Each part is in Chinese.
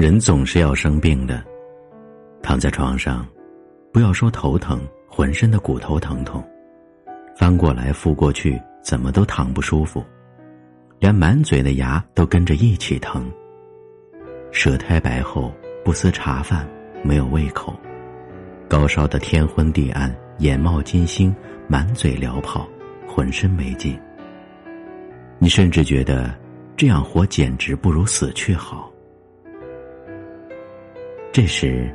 人总是要生病的，躺在床上，不要说头疼，浑身的骨头疼痛，翻过来覆过去，怎么都躺不舒服，连满嘴的牙都跟着一起疼。舌苔白厚，不思茶饭，没有胃口，高烧的天昏地暗，眼冒金星，满嘴燎泡，浑身没劲。你甚至觉得这样活简直不如死去好。这时，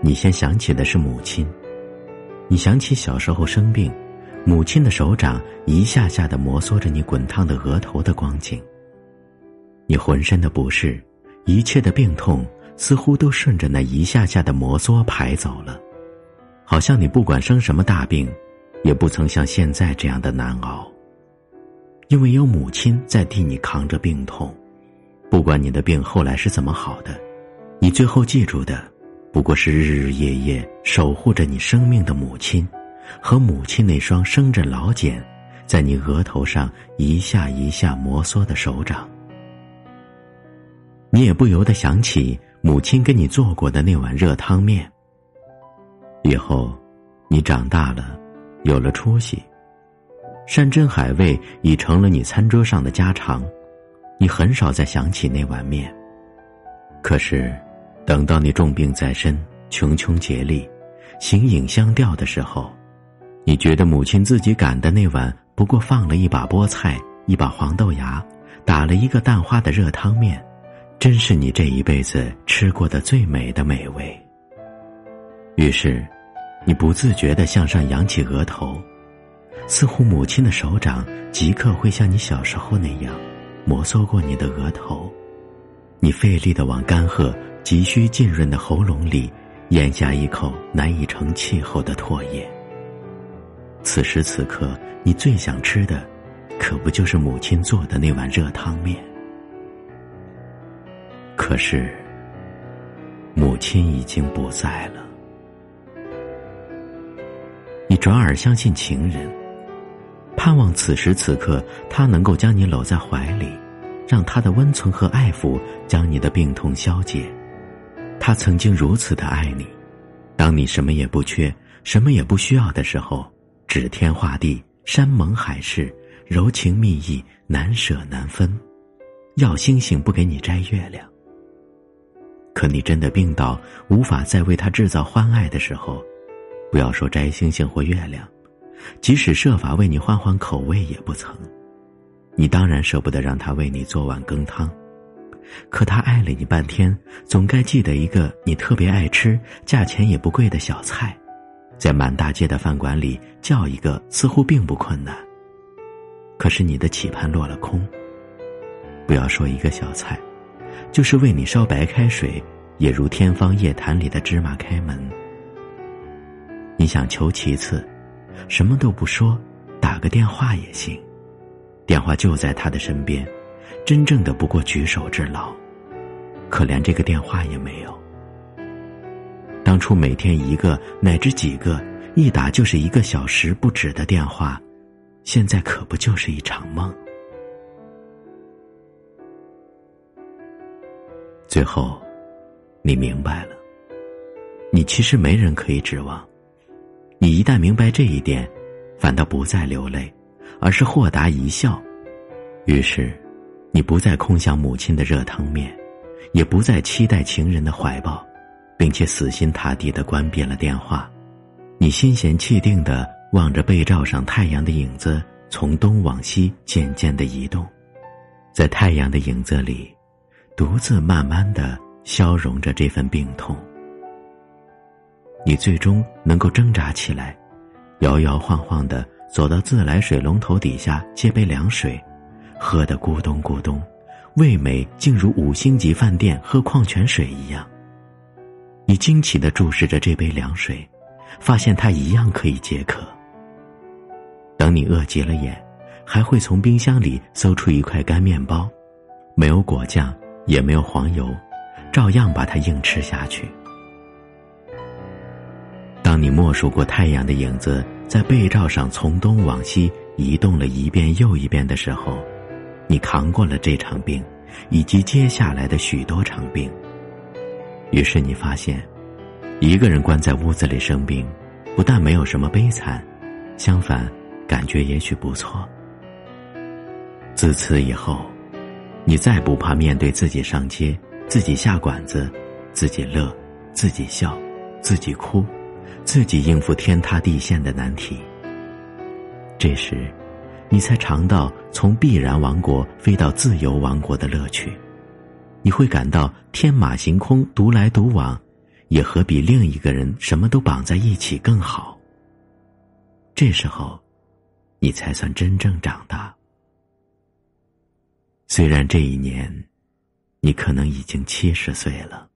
你先想起的是母亲。你想起小时候生病，母亲的手掌一下下的摩挲着你滚烫的额头的光景。你浑身的不适，一切的病痛，似乎都顺着那一下下的摩挲排走了。好像你不管生什么大病，也不曾像现在这样的难熬。因为有母亲在替你扛着病痛，不管你的病后来是怎么好的。你最后记住的，不过是日日夜夜守护着你生命的母亲，和母亲那双生着老茧，在你额头上一下一下摩挲的手掌。你也不由得想起母亲给你做过的那碗热汤面。以后，你长大了，有了出息，山珍海味已成了你餐桌上的家常，你很少再想起那碗面。可是。等到你重病在身、穷穷竭力、形影相吊的时候，你觉得母亲自己擀的那碗不过放了一把菠菜、一把黄豆芽，打了一个蛋花的热汤面，真是你这一辈子吃过的最美的美味。于是，你不自觉地向上扬起额头，似乎母亲的手掌即刻会像你小时候那样，摩挲过你的额头，你费力地往干涸。急需浸润的喉咙里，咽下一口难以成气候的唾液。此时此刻，你最想吃的，可不就是母亲做的那碗热汤面？可是，母亲已经不在了。你转而相信情人，盼望此时此刻他能够将你搂在怀里，让他的温存和爱抚将你的病痛消解。他曾经如此的爱你，当你什么也不缺、什么也不需要的时候，指天画地、山盟海誓、柔情蜜意、难舍难分，要星星不给你摘月亮。可你真的病到无法再为他制造欢爱的时候，不要说摘星星或月亮，即使设法为你换换口味也不曾。你当然舍不得让他为你做碗羹汤。可他爱了你半天，总该记得一个你特别爱吃、价钱也不贵的小菜，在满大街的饭馆里叫一个似乎并不困难。可是你的期盼落了空。不要说一个小菜，就是为你烧白开水，也如天方夜谭里的芝麻开门。你想求其次，什么都不说，打个电话也行，电话就在他的身边。真正的不过举手之劳，可连这个电话也没有。当初每天一个乃至几个，一打就是一个小时不止的电话，现在可不就是一场梦？最后，你明白了，你其实没人可以指望。你一旦明白这一点，反倒不再流泪，而是豁达一笑。于是。你不再空想母亲的热汤面，也不再期待情人的怀抱，并且死心塌地的关闭了电话。你心闲气定的望着被罩上太阳的影子从东往西渐渐的移动，在太阳的影子里，独自慢慢的消融着这份病痛。你最终能够挣扎起来，摇摇晃晃的走到自来水龙头底下接杯凉水，喝得咕咚咕咚，味美竟如五星级饭店喝矿泉水一样。你惊奇的注视着这杯凉水，发现它一样可以解渴。等你饿极了眼，还会从冰箱里搜出一块干面包，没有果酱，也没有黄油，照样把它硬吃下去。当你默数过太阳的影子在被罩上从东往西移动了一遍又一遍的时候，你扛过了这场病，以及接下来的许多场病。于是你发现，一个人关在屋子里生病，不但没有什么悲惨，相反，感觉也许不错。自此以后，你再不怕面对自己上街，自己下馆子，自己乐，自己笑，自己哭，自己应付天塌地陷的难题。这时，你才尝到从必然王国飞到自由王国的乐趣。你会感到天马行空、独来独往，也和比另一个人什么都绑在一起更好。这时候，你才算真正长大。虽然这一年，你可能已经七十岁了。